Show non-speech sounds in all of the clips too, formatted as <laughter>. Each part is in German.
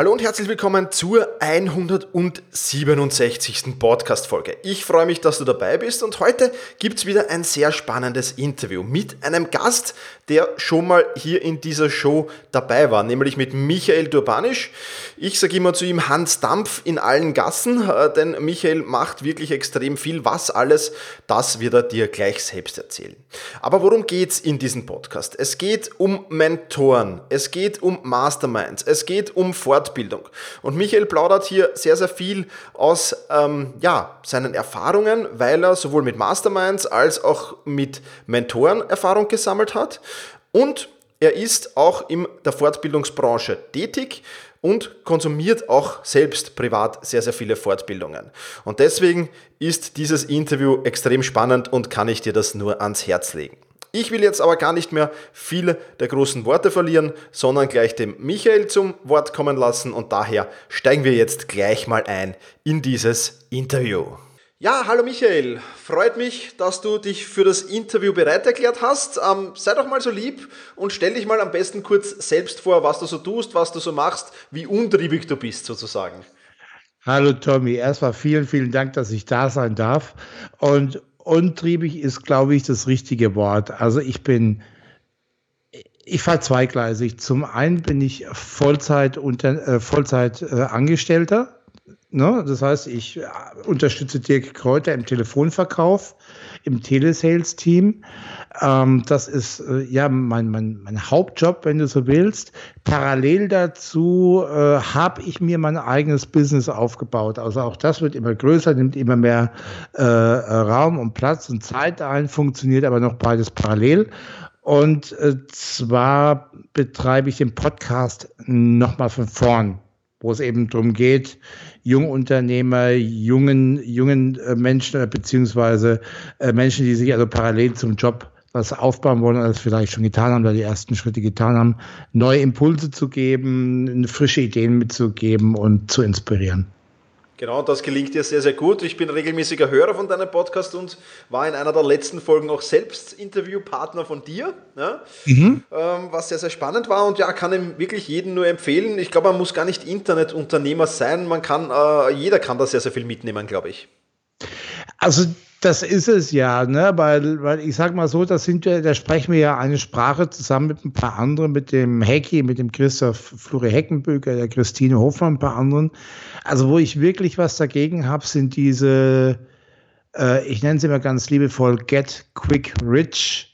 Hallo und herzlich willkommen zur 167. Podcast-Folge. Ich freue mich, dass du dabei bist und heute gibt es wieder ein sehr spannendes Interview mit einem Gast, der schon mal hier in dieser Show dabei war, nämlich mit Michael Durbanisch. Ich sage immer zu ihm Hans Dampf in allen Gassen, äh, denn Michael macht wirklich extrem viel. Was alles, das wird er dir gleich selbst erzählen. Aber worum geht es in diesem Podcast? Es geht um Mentoren, es geht um Masterminds, es geht um Fortbildung, Fortbildung. Und Michael plaudert hier sehr, sehr viel aus ähm, ja, seinen Erfahrungen, weil er sowohl mit Masterminds als auch mit Mentoren Erfahrung gesammelt hat. Und er ist auch in der Fortbildungsbranche tätig und konsumiert auch selbst privat sehr, sehr viele Fortbildungen. Und deswegen ist dieses Interview extrem spannend und kann ich dir das nur ans Herz legen. Ich will jetzt aber gar nicht mehr viele der großen Worte verlieren, sondern gleich dem Michael zum Wort kommen lassen und daher steigen wir jetzt gleich mal ein in dieses Interview. Ja, hallo Michael, freut mich, dass du dich für das Interview bereit erklärt hast. Ähm, sei doch mal so lieb und stell dich mal am besten kurz selbst vor, was du so tust, was du so machst, wie untriebig du bist sozusagen. Hallo Tommy, erstmal vielen, vielen Dank, dass ich da sein darf. Und untriebig ist, glaube ich, das richtige Wort. Also ich bin, ich fahre zweigleisig. Zum einen bin ich Vollzeit, unter, äh, Vollzeit äh, Angestellter. Ne? Das heißt, ich äh, unterstütze Dirk Kräuter im Telefonverkauf, im Telesales-Team. Ähm, das ist äh, ja mein, mein, mein Hauptjob, wenn du so willst. Parallel dazu äh, habe ich mir mein eigenes Business aufgebaut. Also auch das wird immer größer, nimmt immer mehr äh, Raum und Platz und Zeit ein, funktioniert aber noch beides parallel. Und äh, zwar betreibe ich den Podcast nochmal von vorn wo es eben darum geht, Jungunternehmer, jungen, jungen äh, Menschen, beziehungsweise äh, Menschen, die sich also parallel zum Job was aufbauen wollen, das vielleicht schon getan haben, da die ersten Schritte getan haben, neue Impulse zu geben, frische Ideen mitzugeben und zu inspirieren. Genau, das gelingt dir sehr, sehr gut. Ich bin regelmäßiger Hörer von deinem Podcast und war in einer der letzten Folgen auch selbst Interviewpartner von dir, ja, mhm. ähm, was sehr, sehr spannend war und ja, kann ihm wirklich jeden nur empfehlen. Ich glaube, man muss gar nicht Internetunternehmer sein, man kann, äh, jeder kann da sehr, sehr viel mitnehmen, glaube ich. Also das ist es ja, ne? weil, weil ich sag mal so, das sind wir, da sprechen wir ja eine Sprache zusammen mit ein paar anderen, mit dem Hecki, mit dem Christoph Flure Heckenböker, der Christine Hofmann, ein paar anderen. Also wo ich wirklich was dagegen habe, sind diese, äh, ich nenne sie mal ganz liebevoll, Get Quick Rich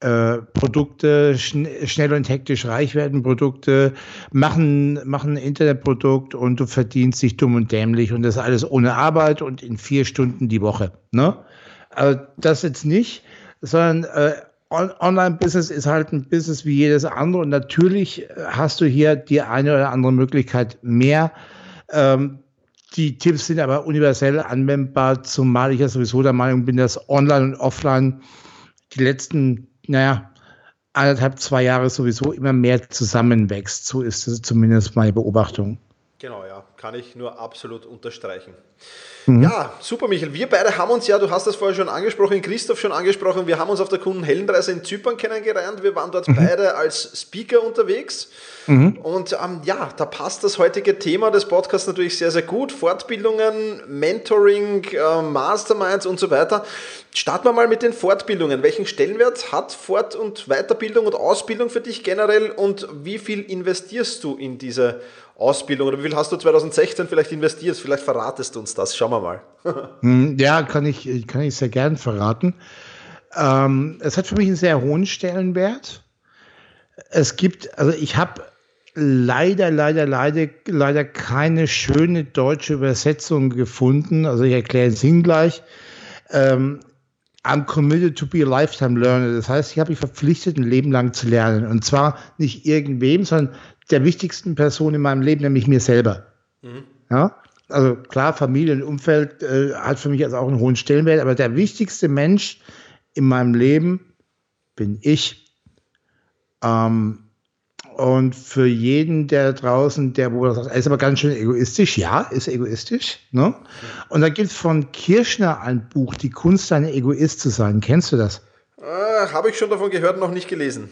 äh, Produkte, schn schnell und hektisch reich werden Produkte, machen, machen ein Internetprodukt und du verdienst dich dumm und dämlich und das alles ohne Arbeit und in vier Stunden die Woche. Ne? Also das jetzt nicht, sondern äh, Online-Business ist halt ein Business wie jedes andere und natürlich hast du hier die eine oder andere Möglichkeit mehr. Ähm, die Tipps sind aber universell anwendbar, zumal ich ja sowieso der Meinung bin, dass Online und Offline die letzten naja, anderthalb, zwei Jahre sowieso immer mehr zusammenwächst. So ist es zumindest meine Beobachtung. Genau, ja, kann ich nur absolut unterstreichen. Mhm. Ja, super, Michael. Wir beide haben uns ja, du hast das vorher schon angesprochen, Christoph schon angesprochen, wir haben uns auf der Kundenheldenreise in Zypern kennengelernt. Wir waren dort mhm. beide als Speaker unterwegs. Mhm. Und ähm, ja, da passt das heutige Thema des Podcasts natürlich sehr, sehr gut. Fortbildungen, Mentoring, äh, Masterminds und so weiter. Starten wir mal mit den Fortbildungen. Welchen Stellenwert hat Fort- und Weiterbildung und Ausbildung für dich generell und wie viel investierst du in diese Ausbildung oder wie viel hast du 2016 vielleicht investiert? Vielleicht verratest du uns das. Schauen wir mal. <laughs> Hm, ja, kann ich, kann ich sehr gern verraten. Ähm, es hat für mich einen sehr hohen Stellenwert. Es gibt, also ich habe leider, leider, leider, leider keine schöne deutsche Übersetzung gefunden. Also ich erkläre es Ihnen gleich. Ähm, I'm committed to be a lifetime learner. Das heißt, ich habe mich verpflichtet, ein Leben lang zu lernen. Und zwar nicht irgendwem, sondern der wichtigsten Person in meinem Leben, nämlich mir selber. Mhm. Ja? Also klar, Familie und Umfeld äh, hat für mich also auch einen hohen Stellenwert, aber der wichtigste Mensch in meinem Leben bin ich. Ähm, Und für jeden, der draußen, der wo sagt, er ist aber ganz schön egoistisch, ja, ist egoistisch. Ne? Und da gibt es von Kirschner ein Buch, Die Kunst, ein Egoist zu sein. Kennst du das? Äh, Habe ich schon davon gehört, noch nicht gelesen.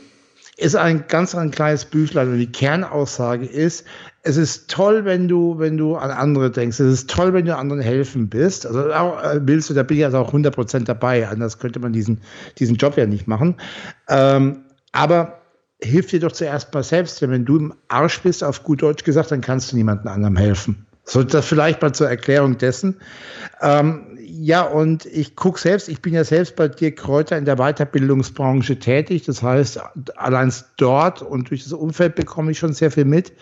Ist ein ganz ein kleines Büchlein und die Kernaussage ist, es ist toll, wenn du, wenn du an andere denkst. Es ist toll, wenn du anderen helfen bist. Also auch, äh, willst du, da bin ich also auch 100% dabei. Anders könnte man diesen, diesen Job ja nicht machen. Ähm, aber hilf dir doch zuerst mal selbst. Denn wenn du im Arsch bist, auf gut Deutsch gesagt, dann kannst du niemandem anderem helfen. So, das vielleicht mal zur Erklärung dessen. Ähm, ja, und ich gucke selbst, ich bin ja selbst bei dir Kräuter in der Weiterbildungsbranche tätig. Das heißt, allein dort und durch das Umfeld bekomme ich schon sehr viel mit.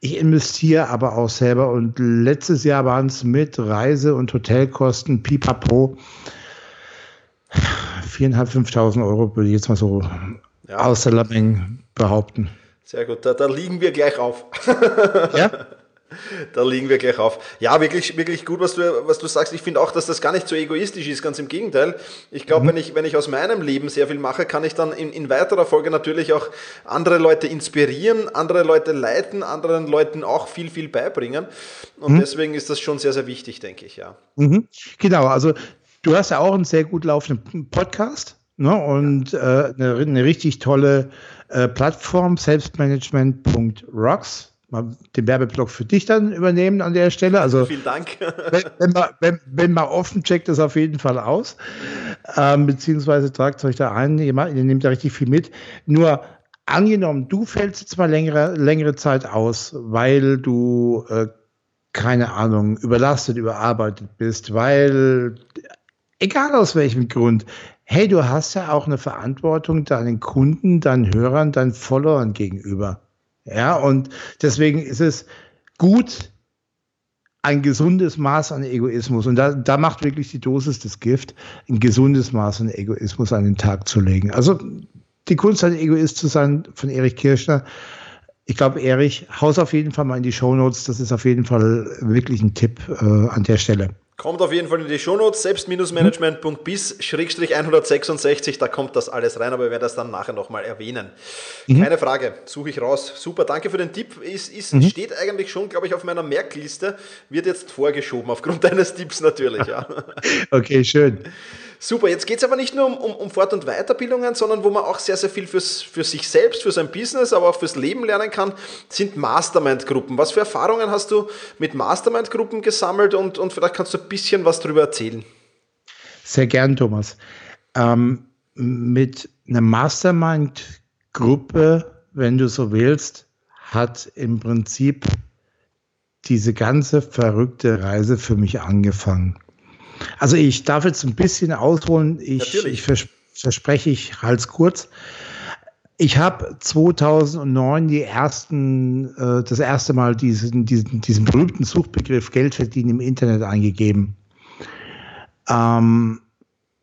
Ich investiere aber auch selber und letztes Jahr waren es mit Reise- und Hotelkosten pipapo 4.500, 5.000 Euro, würde ich jetzt mal so ja. aus der Lameng behaupten. Sehr gut, da, da liegen wir gleich auf. <laughs> ja? Da liegen wir gleich auf. Ja, wirklich, wirklich gut, was du, was du sagst. Ich finde auch, dass das gar nicht so egoistisch ist, ganz im Gegenteil. Ich glaube, mhm. wenn, ich, wenn ich aus meinem Leben sehr viel mache, kann ich dann in, in weiterer Folge natürlich auch andere Leute inspirieren, andere Leute leiten, anderen Leuten auch viel, viel beibringen. Und mhm. deswegen ist das schon sehr, sehr wichtig, denke ich, ja. Mhm. Genau, also du hast ja auch einen sehr gut laufenden Podcast. Ne, und äh, eine, eine, richtig tolle äh, Plattform, selbstmanagement.rocks mal den Werbeblock für dich dann übernehmen an der Stelle. Also vielen Dank. <laughs> wenn, wenn, man, wenn, wenn man offen checkt, das auf jeden Fall aus. Ähm, beziehungsweise tragt euch da ein, ihr, ihr nehmt da richtig viel mit. Nur angenommen, du fällst jetzt mal längere, längere Zeit aus, weil du äh, keine Ahnung, überlastet, überarbeitet bist, weil egal aus welchem Grund, hey, du hast ja auch eine Verantwortung deinen Kunden, deinen Hörern, deinen Followern gegenüber. Ja, und deswegen ist es gut, ein gesundes Maß an Egoismus, und da, da macht wirklich die Dosis das Gift, ein gesundes Maß an Egoismus an den Tag zu legen. Also die Kunst, ein Egoist zu sein, von Erich Kirschner. Ich glaube, Erich, haus auf jeden Fall mal in die Show Notes. Das ist auf jeden Fall wirklich ein Tipp äh, an der Stelle. Kommt auf jeden Fall in die Shownotes, selbst-management.bis-166, da kommt das alles rein, aber wir werden das dann nachher nochmal erwähnen. Mhm. Keine Frage, suche ich raus. Super, danke für den Tipp. Ist, ist, mhm. Steht eigentlich schon, glaube ich, auf meiner Merkliste, wird jetzt vorgeschoben, aufgrund <laughs> deines Tipps natürlich. Ja. <laughs> okay, schön. Super, jetzt geht es aber nicht nur um, um, um, Fort- und Weiterbildungen, sondern wo man auch sehr, sehr viel fürs, für sich selbst, für sein Business, aber auch fürs Leben lernen kann, sind Mastermind-Gruppen. Was für Erfahrungen hast du mit Mastermind-Gruppen gesammelt und, und vielleicht kannst du ein bisschen was darüber erzählen? Sehr gern, Thomas. Ähm, mit einer Mastermind-Gruppe, wenn du so willst, hat im Prinzip diese ganze verrückte Reise für mich angefangen. Also ich darf jetzt ein bisschen ausholen. Ich, ich vers verspreche, ich halte es kurz. Ich habe 2009 die ersten, äh, das erste Mal diesen, diesen, diesen berühmten Suchbegriff Geld verdienen im Internet eingegeben. Ähm,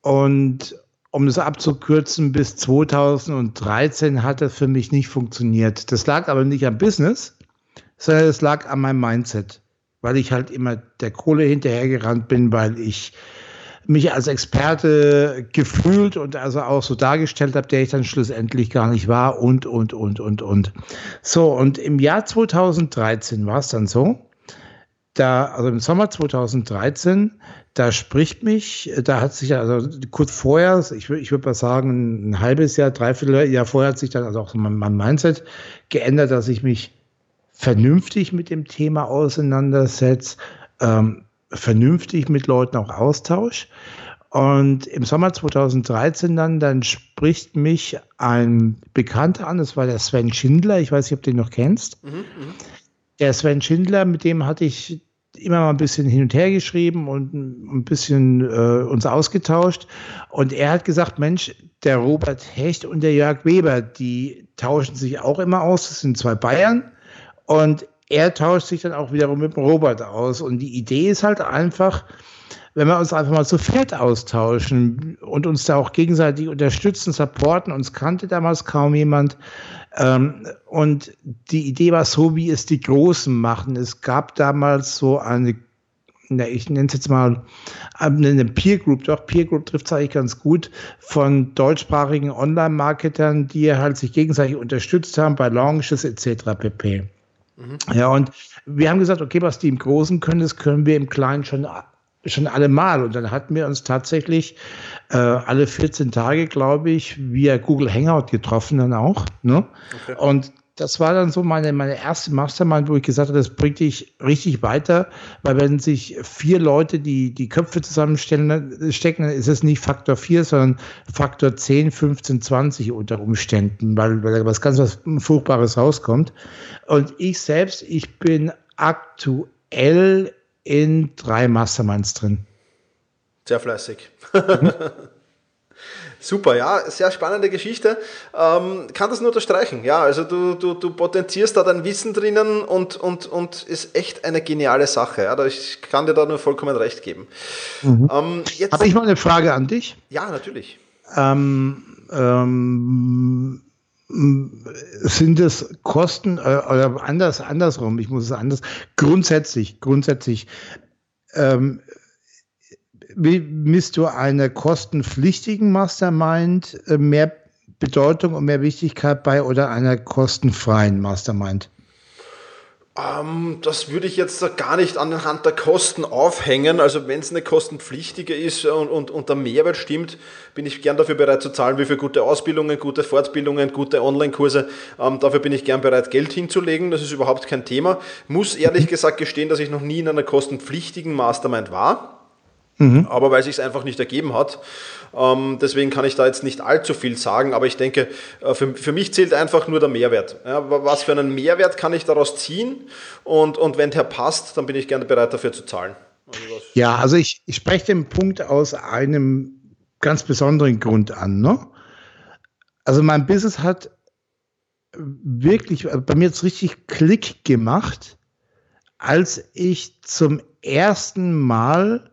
und um das abzukürzen, bis 2013 hat das für mich nicht funktioniert. Das lag aber nicht am Business, sondern es lag an meinem Mindset weil ich halt immer der Kohle hinterhergerannt bin, weil ich mich als Experte gefühlt und also auch so dargestellt habe, der ich dann schlussendlich gar nicht war und, und, und, und, und. So, und im Jahr 2013 war es dann so, da, also im Sommer 2013, da spricht mich, da hat sich also kurz vorher, ich, ich würde mal sagen, ein halbes Jahr, dreiviertel Jahr vorher hat sich dann also auch mein, mein Mindset geändert, dass ich mich vernünftig mit dem Thema auseinandersetzt, ähm, vernünftig mit Leuten auch Austausch. Und im Sommer 2013 dann, dann spricht mich ein Bekannter an, das war der Sven Schindler, ich weiß nicht, ob du den noch kennst. Mhm, mhm. der Sven Schindler, mit dem hatte ich immer mal ein bisschen hin und her geschrieben und ein bisschen äh, uns ausgetauscht. Und er hat gesagt, Mensch, der Robert Hecht und der Jörg Weber, die tauschen sich auch immer aus. Das sind zwei Bayern. Und er tauscht sich dann auch wiederum mit Robert aus. Und die Idee ist halt einfach, wenn wir uns einfach mal zu fett austauschen und uns da auch gegenseitig unterstützen, supporten. Uns kannte damals kaum jemand. Ähm, und die Idee war so, wie es die Großen machen. Es gab damals so eine na, ich nenne es jetzt mal eine Peer Group, doch Peer Group trifft es eigentlich ganz gut, von deutschsprachigen Online-Marketern, die halt sich gegenseitig unterstützt haben bei Launches etc. pp. Mhm. Ja, und wir haben gesagt, okay, was die im Großen können, das können wir im Kleinen schon schon alle Mal. Und dann hatten wir uns tatsächlich äh, alle 14 Tage, glaube ich, via Google Hangout getroffen dann auch. Ne? Okay. Und das war dann so meine, meine erste Mastermind, wo ich gesagt habe, das bringt dich richtig weiter, weil wenn sich vier Leute die, die Köpfe zusammenstellen, stecken, dann ist es nicht Faktor 4, sondern Faktor 10, 15, 20 unter Umständen, weil, weil da was ganz was Furchtbares rauskommt. Und ich selbst, ich bin aktuell in drei Masterminds drin. Sehr fleißig. <laughs> Super, ja, sehr spannende Geschichte. Ähm, kann das nur unterstreichen. Ja, also du, du, du potenzierst da dein Wissen drinnen und, und, und ist echt eine geniale Sache. Ja, ich kann dir da nur vollkommen recht geben. Mhm. Ähm, Habe ich mal eine Frage an dich? Ja, natürlich. Ähm, ähm, sind es Kosten äh, oder anders andersrum, ich muss es anders grundsätzlich grundsätzlich ähm, misst du einer kostenpflichtigen Mastermind äh, mehr Bedeutung und mehr Wichtigkeit bei oder einer kostenfreien Mastermind? Ähm, das würde ich jetzt gar nicht anhand der Kosten aufhängen. Also wenn es eine kostenpflichtige ist und, und, und der Mehrwert stimmt, bin ich gern dafür bereit zu zahlen, wie für gute Ausbildungen, gute Fortbildungen, gute Online-Kurse. Ähm, dafür bin ich gern bereit, Geld hinzulegen. Das ist überhaupt kein Thema. Muss ehrlich gesagt gestehen, dass ich noch nie in einer kostenpflichtigen Mastermind war. Mhm. Aber weil sich es einfach nicht ergeben hat. Ähm, deswegen kann ich da jetzt nicht allzu viel sagen, aber ich denke, äh, für, für mich zählt einfach nur der Mehrwert. Ja, was für einen Mehrwert kann ich daraus ziehen? Und, und wenn der passt, dann bin ich gerne bereit dafür zu zahlen. Also ja, also ich, ich spreche den Punkt aus einem ganz besonderen Grund an. Ne? Also mein Business hat wirklich, äh, bei mir jetzt richtig Klick gemacht, als ich zum ersten Mal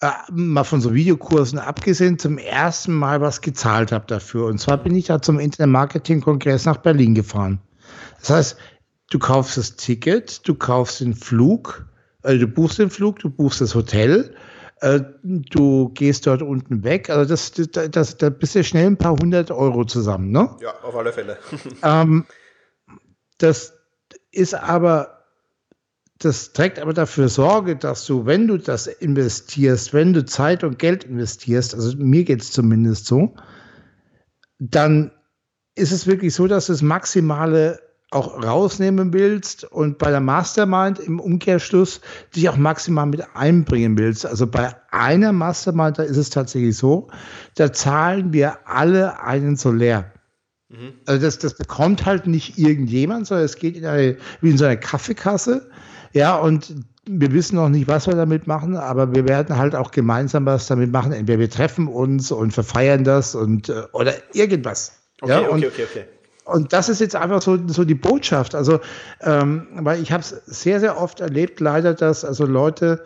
äh, mal von so Videokursen abgesehen, zum ersten Mal was gezahlt habe dafür. Und zwar bin ich da zum Internet-Marketing-Kongress nach Berlin gefahren. Das heißt, du kaufst das Ticket, du kaufst den Flug, äh, du buchst den Flug, du buchst das Hotel, äh, du gehst dort unten weg. Also das, das, das, da bist du schnell ein paar hundert Euro zusammen, ne? Ja, auf alle Fälle. ähm, <laughs> das ist aber das trägt aber dafür Sorge, dass du, wenn du das investierst, wenn du Zeit und Geld investierst, also mir geht es zumindest so, dann ist es wirklich so, dass du das Maximale auch rausnehmen willst und bei der Mastermind im Umkehrschluss dich auch maximal mit einbringen willst. Also bei einer Mastermind, da ist es tatsächlich so, da zahlen wir alle einen Solär. Mhm. Also das, das bekommt halt nicht irgendjemand, sondern es geht in eine, wie in so eine Kaffeekasse. Ja, und wir wissen noch nicht, was wir damit machen, aber wir werden halt auch gemeinsam was damit machen. Entweder wir treffen uns und verfeiern das und äh, oder irgendwas. Okay, ja, und, okay, okay, Und das ist jetzt einfach so, so die Botschaft. Also, ähm, weil ich habe es sehr, sehr oft erlebt, leider, dass also Leute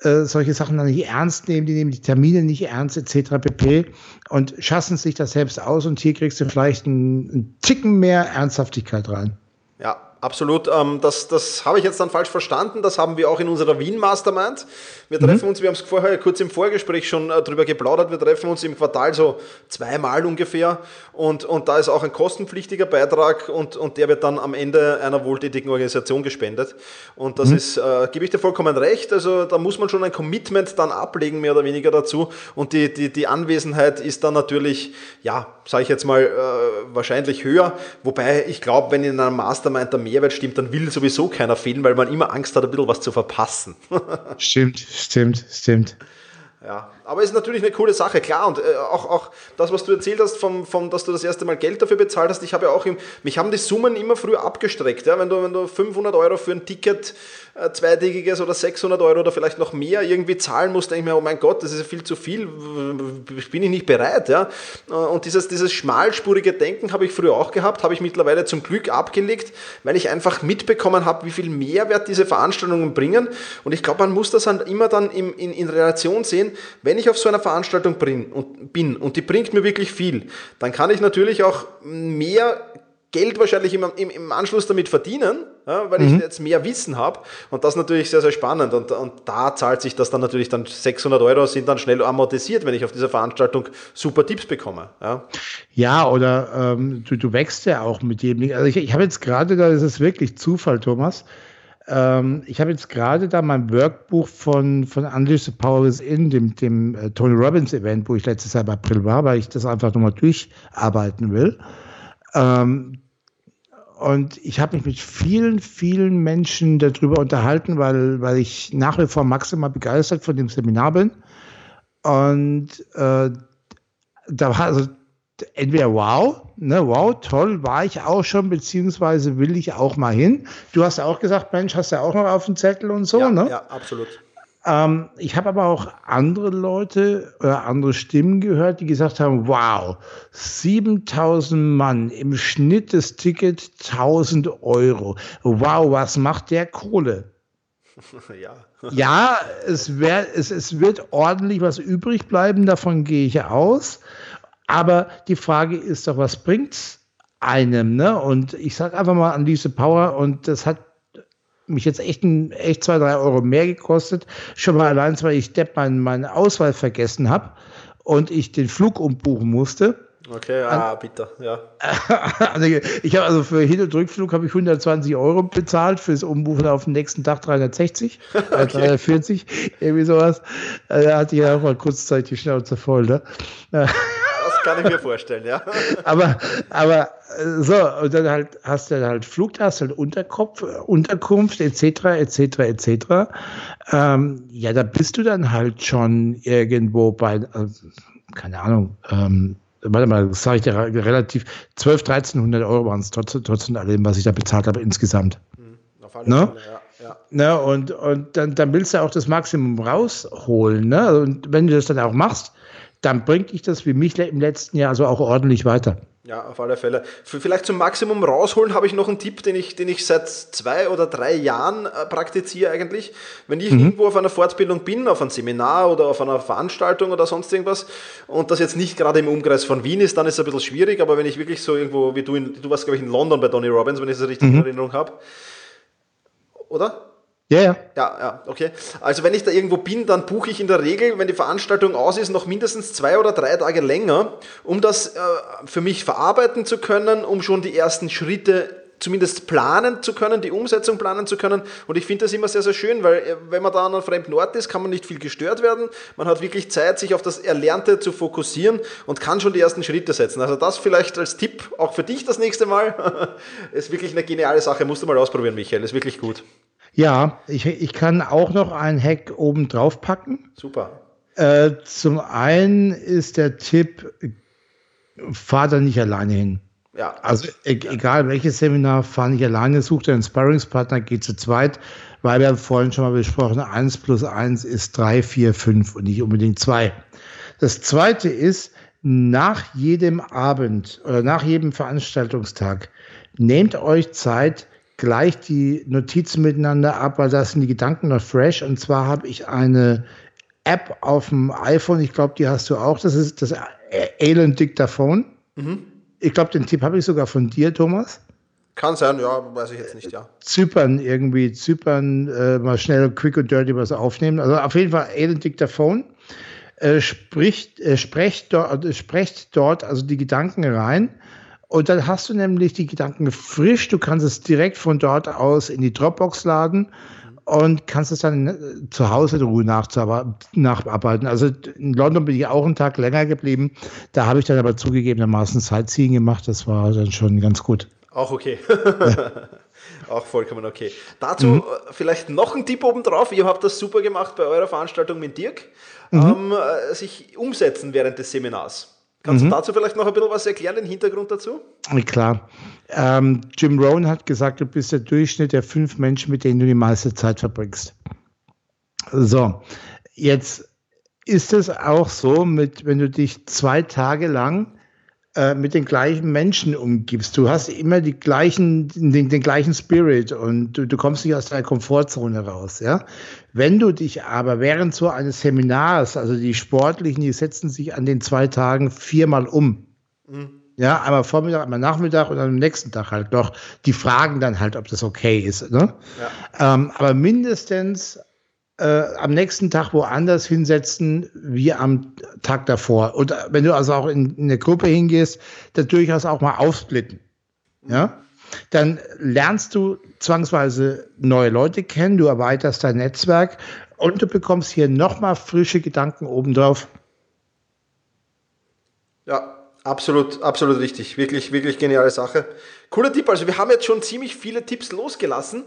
äh, solche Sachen dann nicht ernst nehmen, die nehmen die Termine nicht ernst, etc. pp. und schassen sich das selbst aus und hier kriegst du vielleicht einen, einen Ticken mehr Ernsthaftigkeit rein. Ja, absolut. Ähm, das das habe ich jetzt dann falsch verstanden. Das haben wir auch in unserer Wien Mastermind. Wir treffen mhm. uns, wir haben es vorher kurz im Vorgespräch schon äh, drüber geplaudert, wir treffen uns im Quartal so zweimal ungefähr und, und da ist auch ein kostenpflichtiger Beitrag und, und der wird dann am Ende einer wohltätigen Organisation gespendet. Und das mhm. ist, äh, gebe ich dir vollkommen recht, also da muss man schon ein Commitment dann ablegen, mehr oder weniger dazu und die, die, die Anwesenheit ist dann natürlich, ja, sage ich jetzt mal, äh, wahrscheinlich höher, wobei ich glaube, wenn in einem Mastermind der Mehrwert stimmt, dann will sowieso keiner fehlen, weil man immer Angst hat, ein bisschen was zu verpassen. <laughs> Stimmt. Stimmt, stimmt. Ja, aber es ist natürlich eine coole Sache, klar. Und äh, auch, auch das, was du erzählt hast, vom, vom, dass du das erste Mal Geld dafür bezahlt hast, ich habe ja auch, im, mich haben die Summen immer früher abgestreckt. Ja? Wenn, du, wenn du 500 Euro für ein Ticket, zweitägiges oder 600 Euro oder vielleicht noch mehr irgendwie zahlen musst, denke ich mir, oh mein Gott, das ist ja viel zu viel, bin ich nicht bereit. Ja? Äh, und dieses, dieses schmalspurige Denken habe ich früher auch gehabt, habe ich mittlerweile zum Glück abgelegt, weil ich einfach mitbekommen habe, wie viel Mehrwert diese Veranstaltungen bringen. Und ich glaube, man muss das dann immer dann in, in, in Relation sehen, wenn ich auf so einer Veranstaltung bin und, bin und die bringt mir wirklich viel, dann kann ich natürlich auch mehr Geld wahrscheinlich im, im, im Anschluss damit verdienen, ja, weil mhm. ich jetzt mehr Wissen habe und das natürlich sehr, sehr spannend und, und da zahlt sich das dann natürlich dann 600 Euro sind dann schnell amortisiert, wenn ich auf dieser Veranstaltung super Tipps bekomme. Ja, ja oder ähm, du, du wächst ja auch mit jedem. Also ich, ich habe jetzt gerade, da ist es wirklich Zufall, Thomas, ähm, ich habe jetzt gerade da mein Workbuch von, von Unleash the Power is In, dem, dem äh, Tony Robbins Event, wo ich letztes Jahr im April war, weil ich das einfach nochmal durcharbeiten will. Ähm, und ich habe mich mit vielen, vielen Menschen darüber unterhalten, weil, weil ich nach wie vor maximal begeistert von dem Seminar bin. Und äh, da war also entweder wow, ne, wow, toll, war ich auch schon, beziehungsweise will ich auch mal hin. Du hast ja auch gesagt, Mensch, hast du ja auch noch auf dem Zettel und so, ja, ne? Ja, absolut. Ähm, ich habe aber auch andere Leute oder andere Stimmen gehört, die gesagt haben, wow, 7000 Mann, im Schnitt das Ticket 1000 Euro. Wow, was macht der Kohle? <laughs> ja. ja, es, wär, es, es wird ordentlich was übrig bleiben, davon gehe ich aus. Aber die Frage ist doch, was bringt's einem? Ne? Und ich sage einfach mal an diese Power und das hat mich jetzt echt, ein, echt zwei, drei Euro mehr gekostet. Schon mal allein, weil ich Depp meinen, meinen Ausweis vergessen habe und ich den Flug umbuchen musste. Okay, An, bitte, ja. <laughs> Also ich habe also für Hin- und Rückflug habe ich 120 Euro bezahlt, fürs Umbuchen auf den nächsten Tag 360, <laughs> äh, okay. 340, irgendwie sowas. Äh, da hatte ich ja auch mal kurzzeitig die Schnauze voll, ne? <laughs> kann ich mir vorstellen, ja. <laughs> aber, aber äh, so, und dann halt hast du halt Flug, hast halt Unterkopf, Unterkunft, etc., etc., etc. Ähm, ja, da bist du dann halt schon irgendwo bei, äh, keine Ahnung, ähm, warte mal, das sage ich dir relativ, 12, 1300 Euro waren es trotzdem, trotzdem allem, was ich da bezahlt habe insgesamt. Mhm, auf alle ne? Fälle, ja. Ja. Ne, und und dann, dann willst du auch das Maximum rausholen. Ne? Und wenn du das dann auch machst, dann bringt dich das wie mich im letzten Jahr also auch ordentlich weiter. Ja, auf alle Fälle. Vielleicht zum Maximum rausholen habe ich noch einen Tipp, den ich, den ich seit zwei oder drei Jahren äh, praktiziere eigentlich. Wenn ich mhm. irgendwo auf einer Fortbildung bin, auf einem Seminar oder auf einer Veranstaltung oder sonst irgendwas und das jetzt nicht gerade im Umkreis von Wien ist, dann ist es ein bisschen schwierig, aber wenn ich wirklich so irgendwo, wie du, in, du warst glaube ich in London bei Tony Robbins, wenn ich es richtig mhm. in Erinnerung habe, oder? Ja, ja. Ja, ja, okay. Also wenn ich da irgendwo bin, dann buche ich in der Regel, wenn die Veranstaltung aus ist, noch mindestens zwei oder drei Tage länger, um das äh, für mich verarbeiten zu können, um schon die ersten Schritte zumindest planen zu können, die Umsetzung planen zu können. Und ich finde das immer sehr, sehr schön, weil äh, wenn man da an einem fremden Ort ist, kann man nicht viel gestört werden. Man hat wirklich Zeit, sich auf das Erlernte zu fokussieren und kann schon die ersten Schritte setzen. Also das vielleicht als Tipp auch für dich das nächste Mal. <laughs> ist wirklich eine geniale Sache. Musst du mal ausprobieren, Michael. Ist wirklich gut. Ja, ich, ich kann auch noch ein Hack oben drauf packen. Super. Äh, zum einen ist der Tipp, fahr da nicht alleine hin. Ja. Also e egal welches Seminar, fahr nicht alleine, such dir einen Sparringspartner, geh zu zweit, weil wir haben vorhin schon mal besprochen, eins plus eins ist drei, vier, fünf und nicht unbedingt zwei. Das zweite ist, nach jedem Abend oder nach jedem Veranstaltungstag, nehmt euch Zeit, gleich die Notizen miteinander ab, weil da sind die Gedanken noch fresh. Und zwar habe ich eine App auf dem iPhone, ich glaube, die hast du auch, das ist das Elend Dictaphone. Mhm. Ich glaube, den Tipp habe ich sogar von dir, Thomas. Kann sein, ja, weiß ich jetzt nicht, ja. Zypern irgendwie, Zypern, äh, mal schnell quick und dirty was aufnehmen. Also auf jeden Fall Elend Dictaphone. Äh, spricht, äh, sprecht, dort, sprecht dort also die Gedanken rein und dann hast du nämlich die Gedanken frisch. Du kannst es direkt von dort aus in die Dropbox laden und kannst es dann äh, zu Hause in Ruhe nacharbeiten. Also in London bin ich auch einen Tag länger geblieben. Da habe ich dann aber zugegebenermaßen Sightseeing gemacht. Das war dann schon ganz gut. Auch okay. <laughs> auch vollkommen okay. Dazu mhm. Äh, vielleicht noch ein Tipp obendrauf. Ihr habt das super gemacht bei eurer Veranstaltung mit Dirk. Mhm. Ähm, äh, sich umsetzen während des Seminars. Kannst mhm. du dazu vielleicht noch ein bisschen was erklären, den Hintergrund dazu? Klar. Ähm, Jim Rohn hat gesagt, du bist der Durchschnitt der fünf Menschen, mit denen du die meiste Zeit verbringst. So, jetzt ist es auch so, mit, wenn du dich zwei Tage lang äh, mit den gleichen Menschen umgibst. Du hast immer die gleichen, den, den gleichen Spirit und du, du kommst nicht aus deiner Komfortzone raus. Ja? Wenn du dich aber während so eines Seminars, also die Sportlichen, die setzen sich an den zwei Tagen viermal um. Mhm. Ja, einmal Vormittag, einmal Nachmittag und am nächsten Tag halt noch. Die fragen dann halt, ob das okay ist. Ne? Ja. Ähm, aber mindestens äh, am nächsten Tag woanders hinsetzen wie am Tag davor. Und äh, wenn du also auch in, in eine Gruppe hingehst, dann durchaus auch mal aufsplitten. Ja? Dann lernst du zwangsweise neue Leute kennen, du erweiterst dein Netzwerk und du bekommst hier nochmal frische Gedanken obendrauf. Ja, Absolut, absolut richtig. Wirklich, wirklich geniale Sache. Cooler Tipp. Also wir haben jetzt schon ziemlich viele Tipps losgelassen.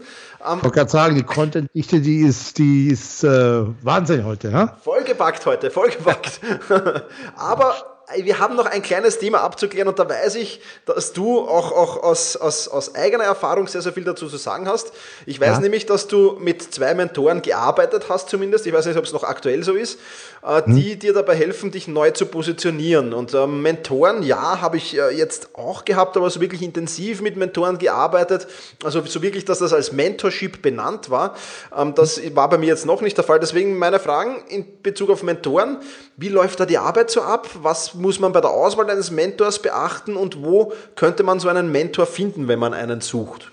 Ähm, ich wollte gerade sagen, die Content-Dichte, die ist, die ist äh, Wahnsinn heute. Ha? Vollgepackt heute, vollgepackt. <laughs> Aber wir haben noch ein kleines Thema abzuklären und da weiß ich, dass du auch, auch aus, aus, aus eigener Erfahrung sehr, sehr viel dazu zu sagen hast. Ich weiß ja. nämlich, dass du mit zwei Mentoren gearbeitet hast zumindest, ich weiß nicht, ob es noch aktuell so ist, die hm. dir dabei helfen, dich neu zu positionieren. Und äh, Mentoren, ja, habe ich äh, jetzt auch gehabt, aber so wirklich intensiv mit Mentoren gearbeitet, also so wirklich, dass das als Mentorship benannt war. Ähm, das war bei mir jetzt noch nicht der Fall. Deswegen meine Fragen in Bezug auf Mentoren. Wie läuft da die Arbeit so ab? Was muss man bei der Auswahl eines Mentors beachten und wo könnte man so einen Mentor finden, wenn man einen sucht?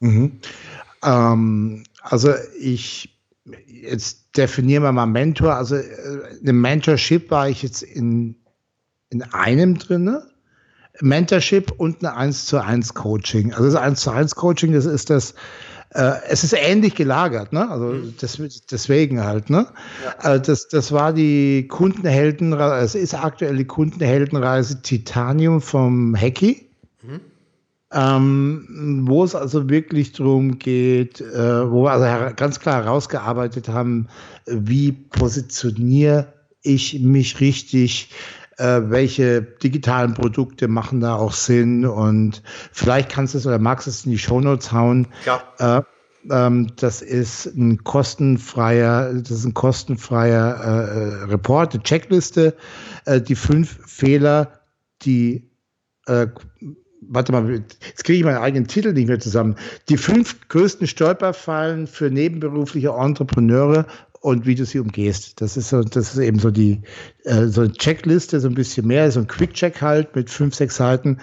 Mhm. Ähm, also ich jetzt definieren wir mal Mentor. Also äh, eine Mentorship war ich jetzt in, in einem drinne. Mentorship und eine 1 zu 1 Coaching. Also das 1 zu 1 Coaching, das ist das, äh, es ist ähnlich gelagert, ne? Also mhm. das, deswegen halt, ne? Ja. Also das, das war die Kundenheldenreise, es ist aktuell die Kundenheldenreise Titanium vom Hacky. Ähm, wo es also wirklich darum geht, äh, wo wir also ganz klar herausgearbeitet haben, wie positioniere ich mich richtig, äh, welche digitalen Produkte machen da auch Sinn und vielleicht kannst du es oder magst du es in die Shownotes hauen. Ja. Äh, ähm, das ist ein kostenfreier, das ist ein kostenfreier äh, Report, eine Checkliste, äh, die fünf Fehler, die äh, warte mal, jetzt kriege ich meinen eigenen Titel nicht mehr zusammen. Die fünf größten Stolperfallen für nebenberufliche Entrepreneure und wie du sie umgehst. Das ist so, das ist eben so die äh, so eine Checkliste, so ein bisschen mehr, so ein Quick-Check halt mit fünf, sechs Seiten.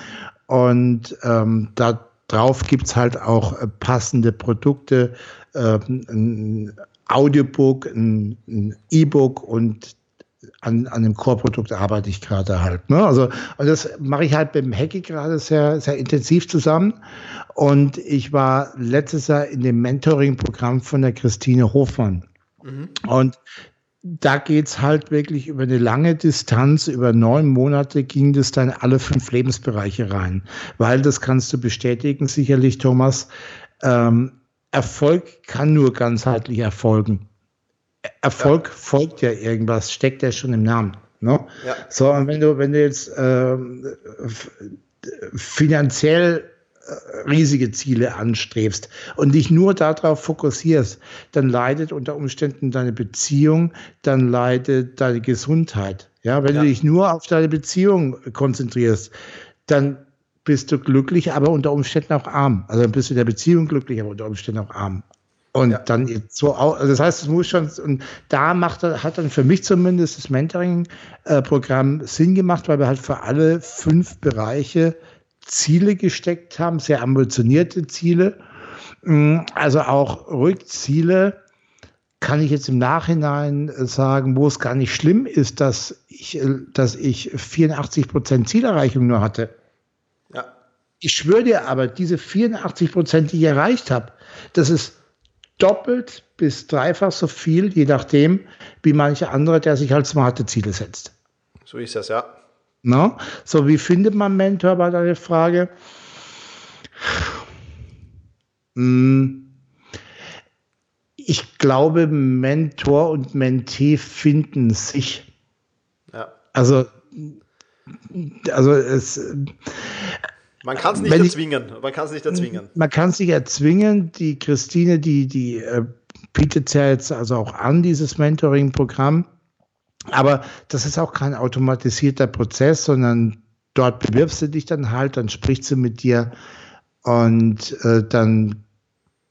Und ähm, da drauf gibt's halt auch äh, passende Produkte, äh, ein Audiobook, ein E-Book und an, an dem Core-Produkt arbeite ich gerade halt. Ne? Also, und das mache ich halt dem Hacky gerade sehr, sehr intensiv zusammen. Und ich war letztes Jahr in dem Mentoring-Programm von der Christine Hofmann. Mhm. Und da geht es halt wirklich über eine lange Distanz, über neun Monate ging das dann alle fünf Lebensbereiche rein. Weil das kannst du bestätigen, sicherlich, Thomas. Ähm, Erfolg kann nur ganzheitlich erfolgen. Erfolg ja. folgt ja irgendwas, steckt ja schon im Namen. Ne? Ja. So, und wenn du, wenn du jetzt ähm, finanziell äh, riesige Ziele anstrebst und dich nur darauf fokussierst, dann leidet unter Umständen deine Beziehung, dann leidet deine Gesundheit. Ja, wenn ja. du dich nur auf deine Beziehung konzentrierst, dann bist du glücklich, aber unter Umständen auch arm. Also dann bist du in der Beziehung glücklich, aber unter Umständen auch arm. Und ja. dann so auch, also das heißt, es muss schon, und da macht, hat dann für mich zumindest das Mentoring-Programm Sinn gemacht, weil wir halt für alle fünf Bereiche Ziele gesteckt haben, sehr ambitionierte Ziele. Mm, also auch Rückziele kann ich jetzt im Nachhinein sagen, wo es gar nicht schlimm ist, dass ich, dass ich 84 Prozent Zielerreichung nur hatte. Ja. Ich schwöre dir aber, diese 84 Prozent, die ich erreicht habe, das ist doppelt bis dreifach so viel, je nachdem, wie manche andere, der sich halt smarte Ziele setzt. So ist das, ja. No? So, wie findet man Mentor, war deine Frage. Hm. Ich glaube, Mentor und Mentee finden sich. Ja. Also, also es. Man kann es nicht erzwingen. Man kann es nicht erzwingen. Man kann es nicht erzwingen. Die Christine, die, die äh, bietet ja jetzt also auch an, dieses Mentoring-Programm. Aber das ist auch kein automatisierter Prozess, sondern dort bewirbst du dich dann halt, dann spricht sie mit dir und äh, dann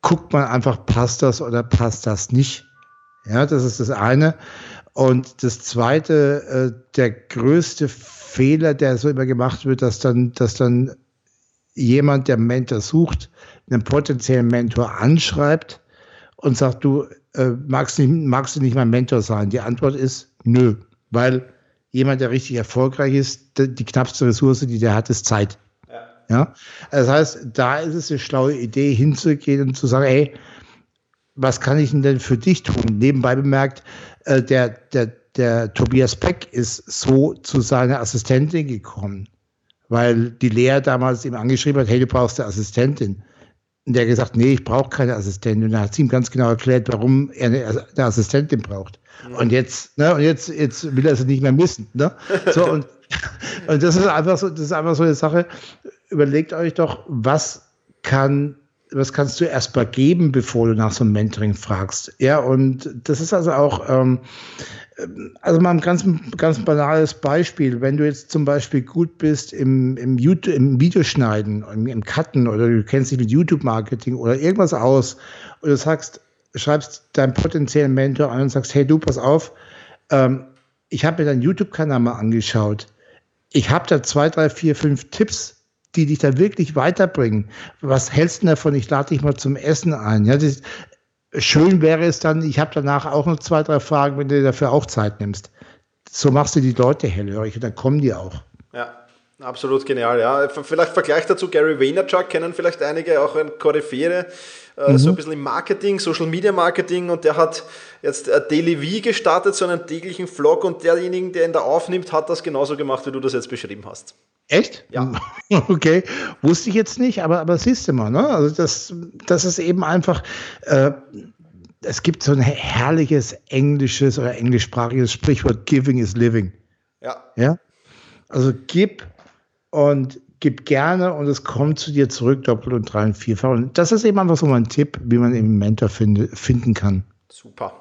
guckt man einfach, passt das oder passt das nicht. Ja, das ist das eine. Und das zweite, äh, der größte Fehler, der so immer gemacht wird, dass dann, dass dann jemand, der Mentor sucht, einen potenziellen Mentor anschreibt und sagt, du äh, magst, nicht, magst du nicht mein Mentor sein? Die Antwort ist nö, weil jemand, der richtig erfolgreich ist, die knappste Ressource, die der hat, ist Zeit. Ja. ja. Das heißt, da ist es eine schlaue Idee, hinzugehen und zu sagen, ey, was kann ich denn für dich tun? Nebenbei bemerkt, äh, der, der, der Tobias Peck ist so zu seiner Assistentin gekommen, weil die Lea damals ihm angeschrieben hat, hey, du brauchst eine Assistentin. Und der hat gesagt, nee, ich brauche keine Assistentin. Und dann hat sie ihm ganz genau erklärt, warum er eine, Assistentin braucht. Mhm. Und jetzt, ne, und jetzt, jetzt will er sie nicht mehr missen. Ne? So, <laughs> und, und das ist einfach so, das ist einfach so eine Sache. Überlegt euch doch, was kann was kannst du erstmal geben, bevor du nach so einem Mentoring fragst? Ja, und das ist also auch, ähm, also mal ein ganz, ganz banales Beispiel. Wenn du jetzt zum Beispiel gut bist im, im, YouTube, im Videoschneiden, im, im Cutten oder du kennst dich mit YouTube-Marketing oder irgendwas aus und du sagst, schreibst deinen potenziellen Mentor an und sagst, hey du, pass auf, ähm, ich habe mir deinen YouTube-Kanal mal angeschaut. Ich habe da zwei, drei, vier, fünf Tipps die dich da wirklich weiterbringen. Was hältst du davon? Ich lade dich mal zum Essen ein. Ja, das, schön wäre es dann, ich habe danach auch noch zwei, drei Fragen, wenn du dafür auch Zeit nimmst. So machst du die Leute hellhörig und dann kommen die auch. Ja. Absolut genial, ja. Vielleicht Vergleich dazu, Gary Vaynerchuk kennen vielleicht einige, auch ein Koryphäre, äh, mhm. so ein bisschen im Marketing, Social Media Marketing und der hat jetzt Daily V gestartet, so einen täglichen Vlog und derjenige, der ihn da aufnimmt, hat das genauso gemacht, wie du das jetzt beschrieben hast. Echt? Ja. <laughs> Okay, wusste ich jetzt nicht, aber, aber siehst du mal, ne? Also das, das ist eben einfach, äh, es gibt so ein herrliches englisches oder englischsprachiges Sprichwort, giving is living. Ja. Ja. Also gib und gib gerne und es kommt zu dir zurück, doppelt und drei und vierfach. Und das ist eben einfach so mein Tipp, wie man eben Mentor finde, finden kann. Super.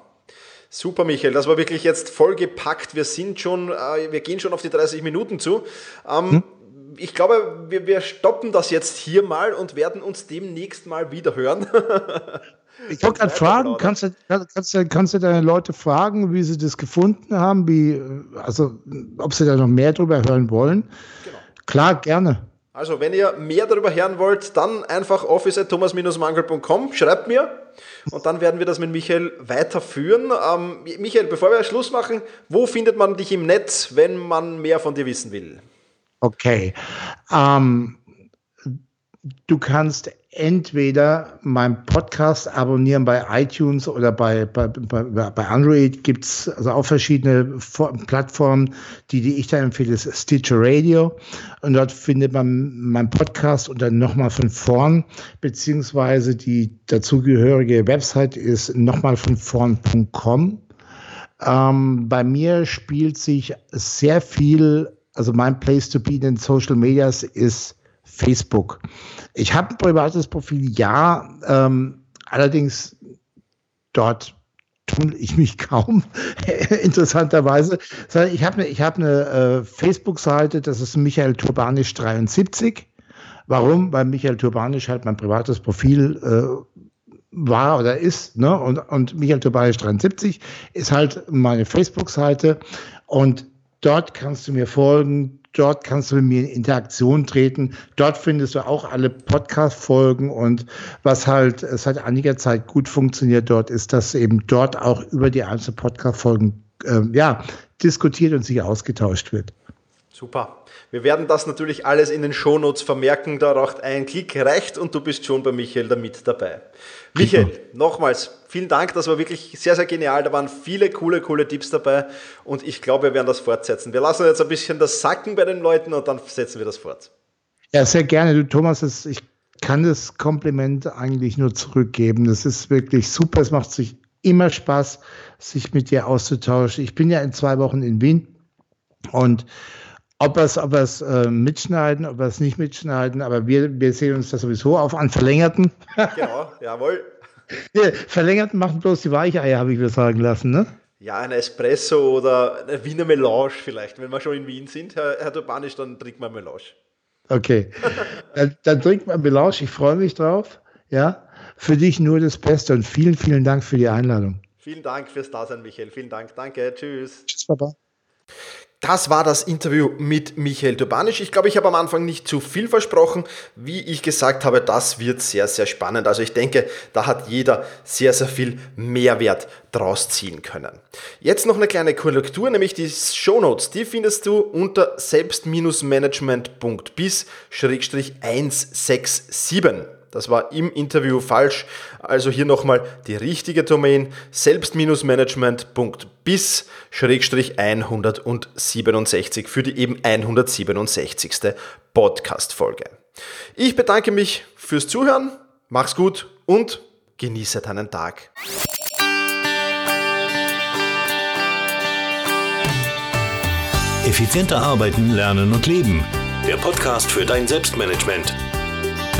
Super, Michael, das war wirklich jetzt voll gepackt. Wir sind schon, äh, wir gehen schon auf die 30 Minuten zu. Ähm, hm? Ich glaube, wir, wir stoppen das jetzt hier mal und werden uns demnächst mal wieder hören. <laughs> Ich wollte gerade fragen, kannst du, kannst, du, kannst du deine Leute fragen, wie sie das gefunden haben, wie, also ob sie da noch mehr drüber hören wollen? Genau. Klar, gerne. Also, wenn ihr mehr darüber hören wollt, dann einfach office.thomas-mangel.com, schreibt mir und dann werden wir das mit Michael weiterführen. Ähm, Michael, bevor wir Schluss machen, wo findet man dich im Netz, wenn man mehr von dir wissen will? Okay. Ähm, du kannst entweder meinen Podcast abonnieren bei iTunes oder bei, bei, bei, bei Android gibt es also auch verschiedene Plattformen. Die, die ich da empfehle, ist Stitcher Radio. Und dort findet man meinen Podcast und dann nochmal von vorn, beziehungsweise die dazugehörige Website ist nochmal von vorn.com. Ähm, bei mir spielt sich sehr viel, also mein Place to be in den Social Medias ist Facebook. Ich habe ein privates Profil, ja, ähm, allerdings dort tue ich mich <laughs> kaum, interessanterweise. Ich habe eine hab ne, äh, Facebook-Seite, das ist Michael Turbanisch 73. Warum? Weil Michael Turbanisch halt mein privates Profil äh, war oder ist, ne? Und, und Michael Turbanisch 73 ist halt meine Facebook-Seite und dort kannst du mir folgen, Dort kannst du mit mir in Interaktion treten. Dort findest du auch alle Podcast-Folgen und was halt seit einiger Zeit gut funktioniert dort ist, dass eben dort auch über die einzelnen Podcast-Folgen äh, ja, diskutiert und sich ausgetauscht wird. Super. Wir werden das natürlich alles in den Shownotes vermerken. Da reicht ein Klick reicht und du bist schon bei Michael damit dabei. Michael, nochmals vielen Dank. Das war wirklich sehr, sehr genial. Da waren viele coole, coole Tipps dabei und ich glaube, wir werden das fortsetzen. Wir lassen jetzt ein bisschen das sacken bei den Leuten und dann setzen wir das fort. Ja, sehr gerne. Du, Thomas, ich kann das Kompliment eigentlich nur zurückgeben. Das ist wirklich super. Es macht sich immer Spaß, sich mit dir auszutauschen. Ich bin ja in zwei Wochen in Wien und ob wir es, ob wir's, äh, mitschneiden, ob wir es nicht mitschneiden, aber wir, wir sehen uns das sowieso auf an verlängerten. <laughs> genau, jawohl. Ja, verlängerten machen bloß die Weicheier, habe ich mir sagen lassen, ne? Ja, ein Espresso oder eine Wiener Melange vielleicht. Wenn wir schon in Wien sind, Herr, Herr Turbanisch, dann trinkt man Melange. Okay, <laughs> dann, dann trinkt man Melange. Ich freue mich drauf. Ja, für dich nur das Beste und vielen, vielen Dank für die Einladung. Vielen Dank fürs Dasein, Michael. Vielen Dank. Danke. Tschüss. Tschüss, Papa. Das war das Interview mit Michael Turbanisch. Ich glaube, ich habe am Anfang nicht zu viel versprochen. Wie ich gesagt habe, das wird sehr, sehr spannend. Also ich denke, da hat jeder sehr, sehr viel Mehrwert draus ziehen können. Jetzt noch eine kleine Korrektur, nämlich die Shownotes. Die findest du unter selbst-management.bis-167. Das war im Interview falsch. Also hier nochmal die richtige Domain selbst-management.bis-167 für die eben 167. Podcast-Folge. Ich bedanke mich fürs Zuhören, mach's gut und genieße deinen Tag. Effizienter arbeiten, lernen und leben. Der Podcast für dein Selbstmanagement